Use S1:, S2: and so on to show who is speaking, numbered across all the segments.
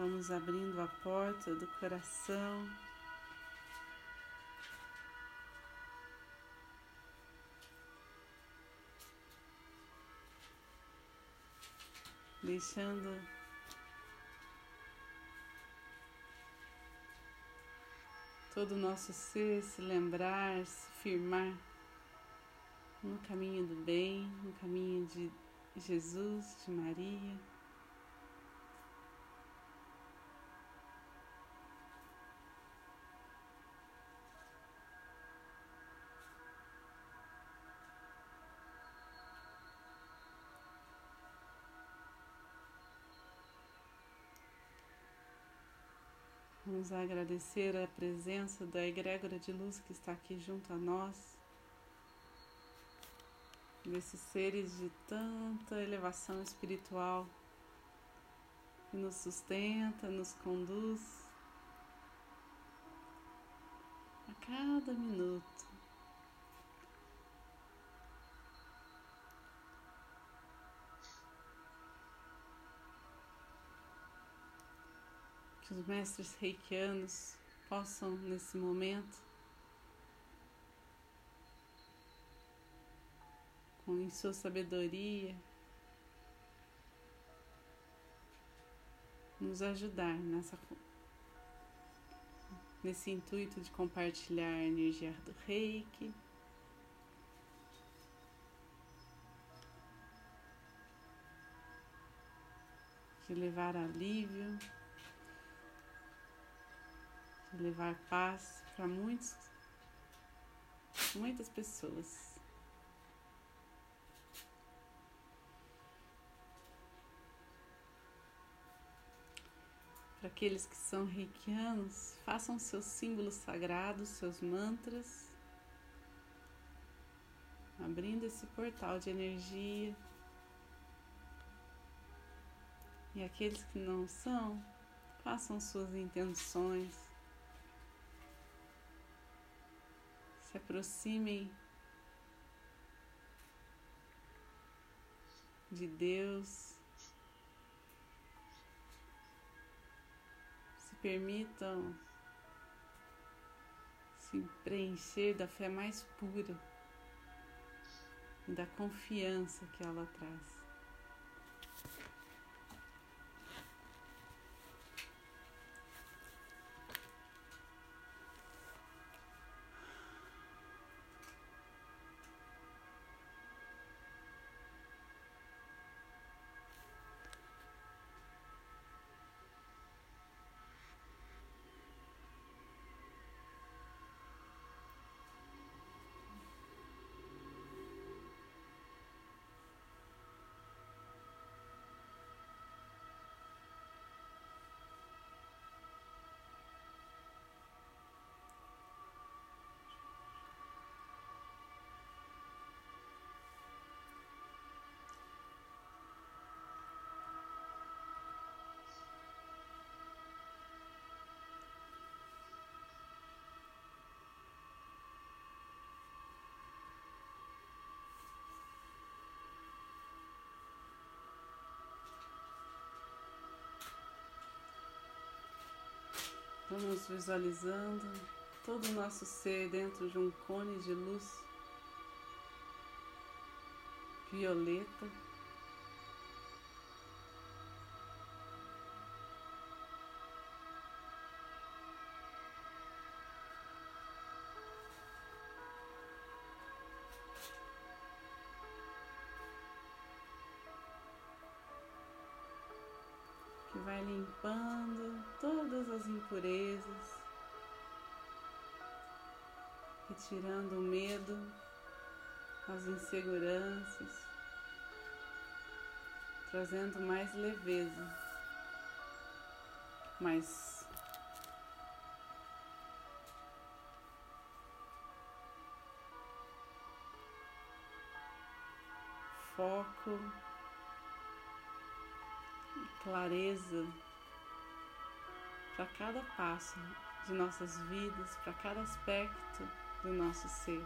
S1: Vamos abrindo a porta do coração. Deixando todo o nosso ser se lembrar, se firmar no caminho do bem, no caminho de Jesus, de Maria. Vamos agradecer a presença da egrégora de luz que está aqui junto a nós, desses seres de tanta elevação espiritual que nos sustenta, nos conduz a cada minuto. Que os mestres reikianos possam, nesse momento, com em sua sabedoria, nos ajudar nessa, nesse intuito de compartilhar a energia do reiki. De levar alívio levar paz para muitos, muitas pessoas. Para aqueles que são reikianos, façam seus símbolos sagrados, seus mantras, abrindo esse portal de energia. E aqueles que não são, façam suas intenções. Se aproximem de Deus, se permitam se preencher da fé mais pura e da confiança que ela traz. Vamos visualizando todo o nosso ser dentro de um cone de luz violeta. Vai limpando todas as impurezas, retirando o medo, as inseguranças, trazendo mais leveza, mais foco, clareza para cada passo de nossas vidas, para cada aspecto do nosso ser.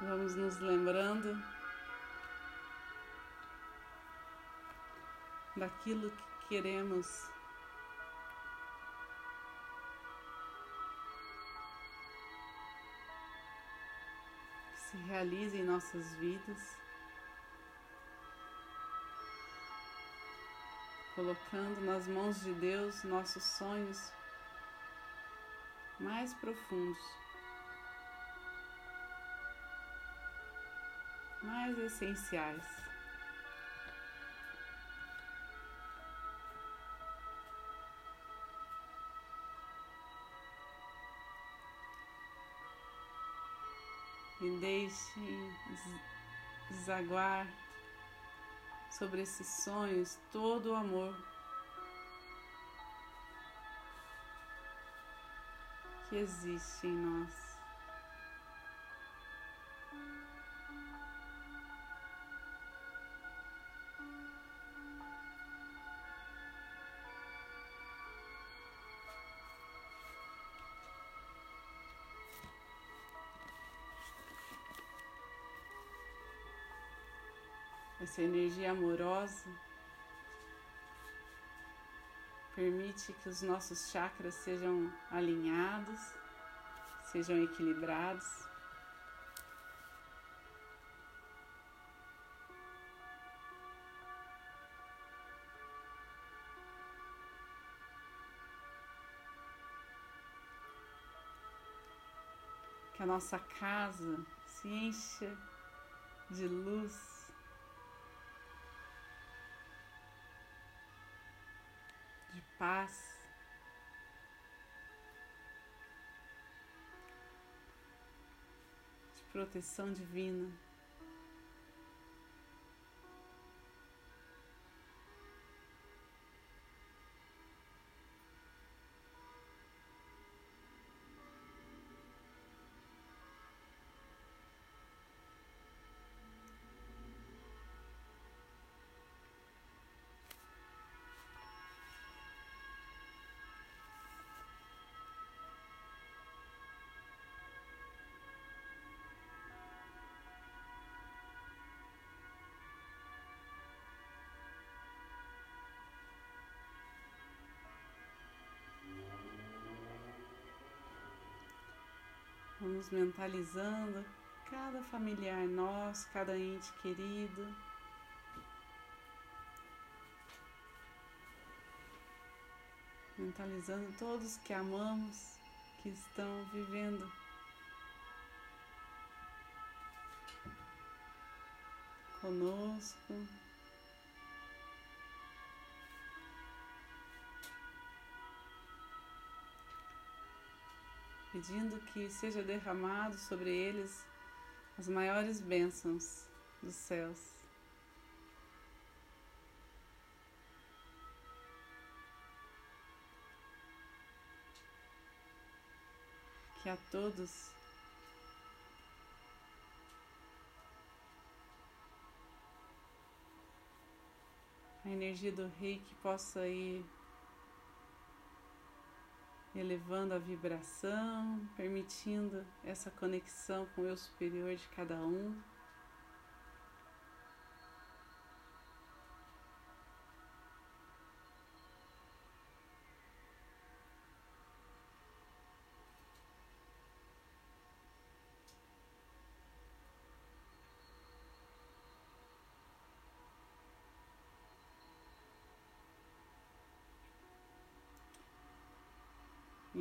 S1: Vamos nos lembrando daquilo que queremos realize em nossas vidas. colocando nas mãos de Deus nossos sonhos mais profundos, mais essenciais. Deixe desaguar sobre esses sonhos todo o amor que existe em nós. Essa energia amorosa permite que os nossos chakras sejam alinhados, sejam equilibrados. Que a nossa casa se encha de luz paz. De proteção divina. Vamos mentalizando cada familiar nosso, cada ente querido. Mentalizando todos que amamos, que estão vivendo conosco. Pedindo que seja derramado sobre eles as maiores bênçãos dos céus. Que a todos a energia do rei que possa ir elevando a vibração, permitindo essa conexão com o eu superior de cada um.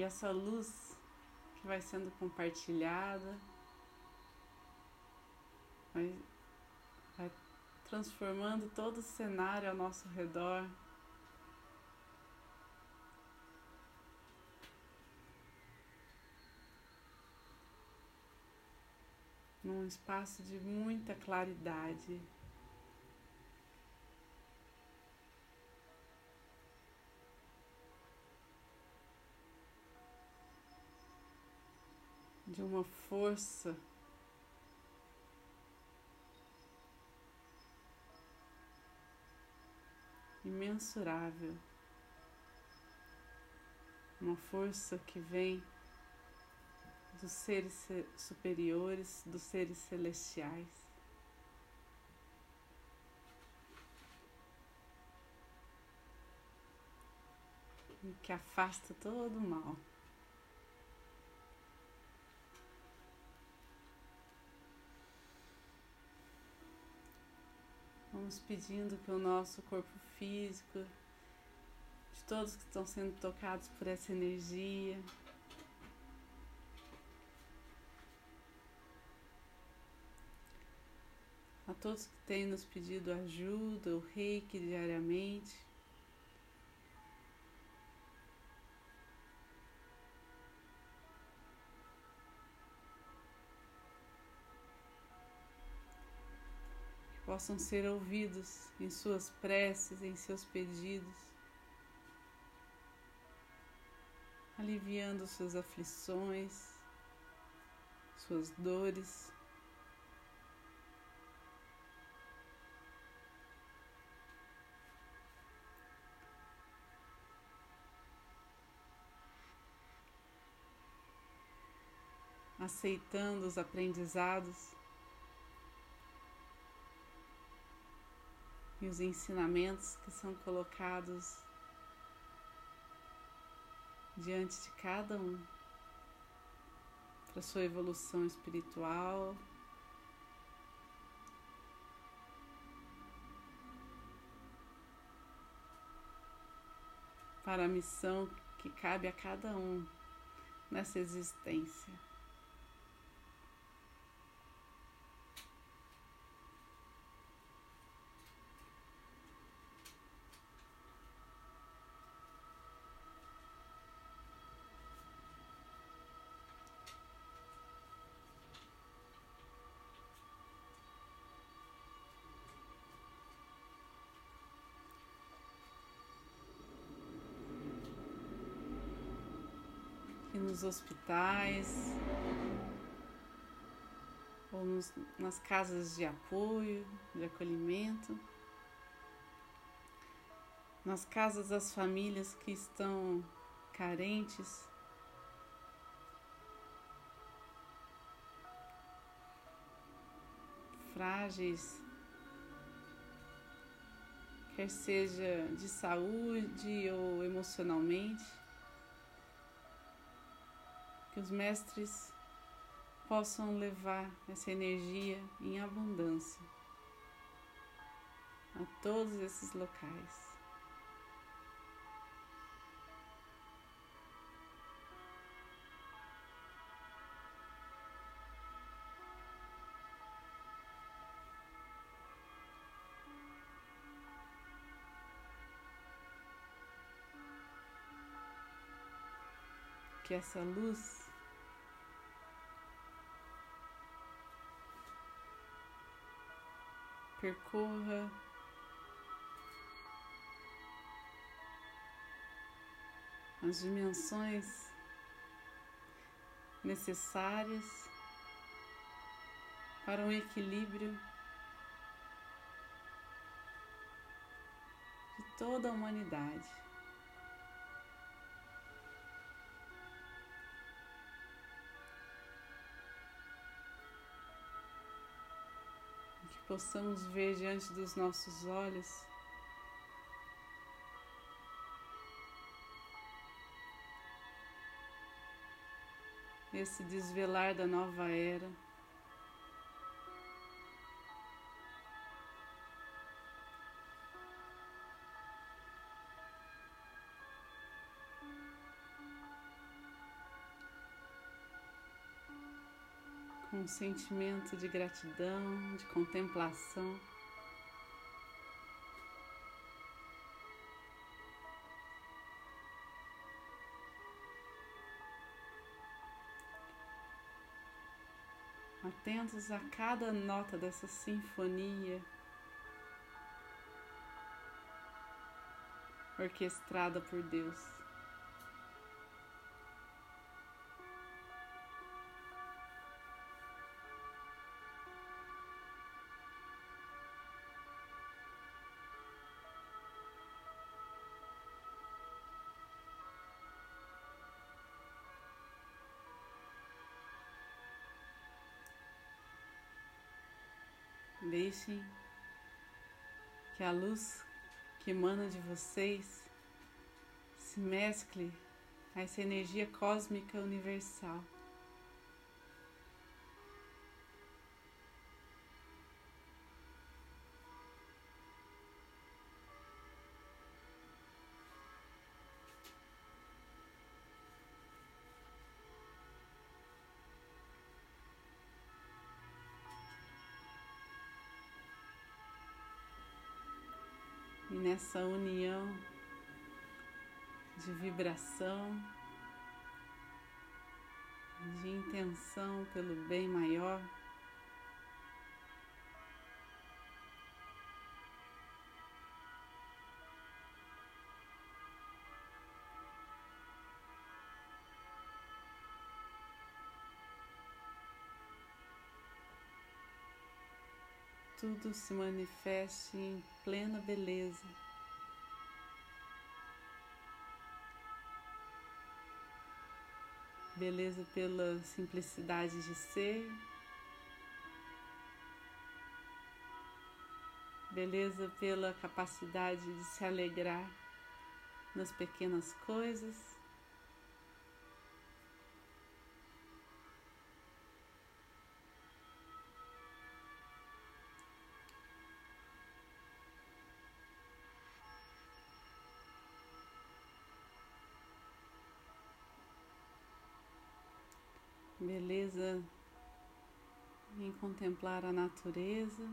S1: E essa luz que vai sendo compartilhada vai, vai transformando todo o cenário ao nosso redor. Num espaço de muita claridade. De uma força imensurável, uma força que vem do dos seres superiores, dos seres celestiais. Que afasta todo o mal. Pedindo que o nosso corpo físico, de todos que estão sendo tocados por essa energia, a todos que têm nos pedido ajuda, o reiki diariamente. Possam ser ouvidos em suas preces, em seus pedidos, aliviando suas aflições, suas dores. aceitando os aprendizados e os ensinamentos que são colocados diante de cada um para sua evolução espiritual. Para a missão que cabe a cada um nessa existência. Nos hospitais ou nos, nas casas de apoio, de acolhimento, nas casas das famílias que estão carentes. Frágeis, quer seja de saúde ou emocionalmente que os mestres possam levar essa energia em abundância a todos esses locais. Que essa luz percorra as dimensões necessárias para um equilíbrio de toda a humanidade. Possamos ver diante dos nossos olhos esse desvelar da nova era. Com um sentimento de gratidão, de contemplação. Atentos a cada nota dessa sinfonia orquestrada por Deus. Deixem que a luz que emana de vocês se mescle a essa energia cósmica universal. E nessa união de vibração, de intenção pelo bem maior. Tudo se manifeste em plena beleza. beleza pela simplicidade de ser, beleza pela capacidade de se alegrar nas pequenas coisas. Em contemplar a natureza.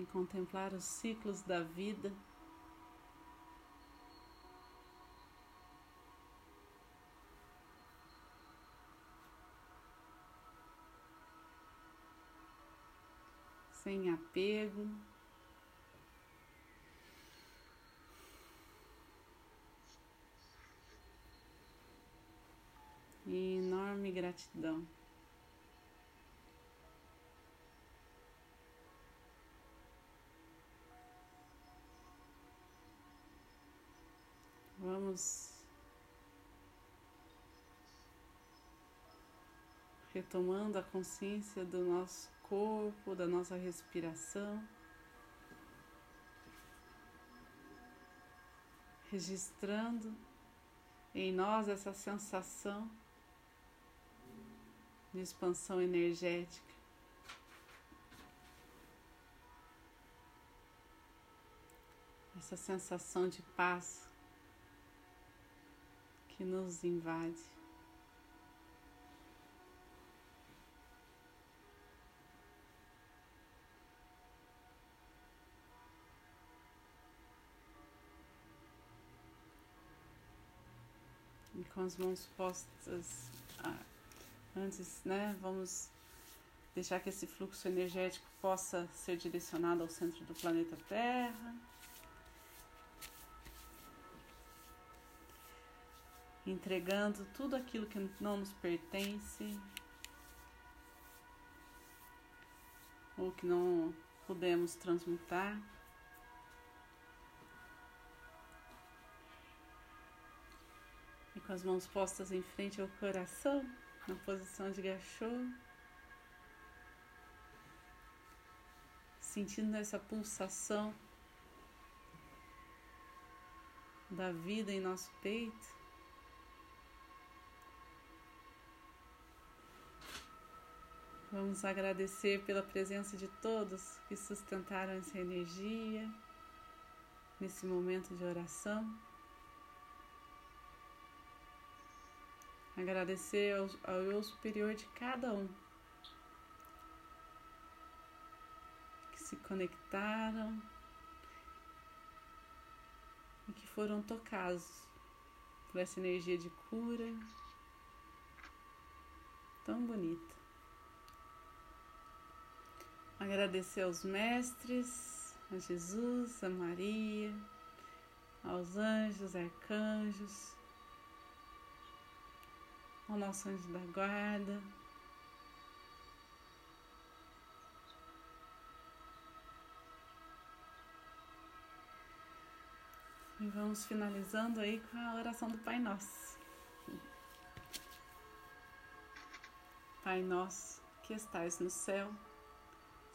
S1: Em contemplar os ciclos da vida. Sem apego. E enorme gratidão. Vamos retomando a consciência do nosso corpo, da nossa respiração, registrando em nós essa sensação de expansão energética. Essa sensação de paz que nos invade. E com as mãos postas ah, antes, né? Vamos deixar que esse fluxo energético possa ser direcionado ao centro do planeta Terra. Entregando tudo aquilo que não nos pertence ou que não podemos transmutar. E com as mãos postas em frente ao coração, na posição de gachô. Sentindo essa pulsação da vida em nosso peito. Vamos agradecer pela presença de todos que sustentaram essa energia nesse momento de oração. Agradecer ao, ao eu superior de cada um que se conectaram e que foram tocados por essa energia de cura tão bonita. Agradecer aos mestres, a Jesus, a Maria, aos anjos, arcanjos, ao nosso anjo da guarda. E vamos finalizando aí com a oração do Pai Nosso. Pai nosso que estais no céu,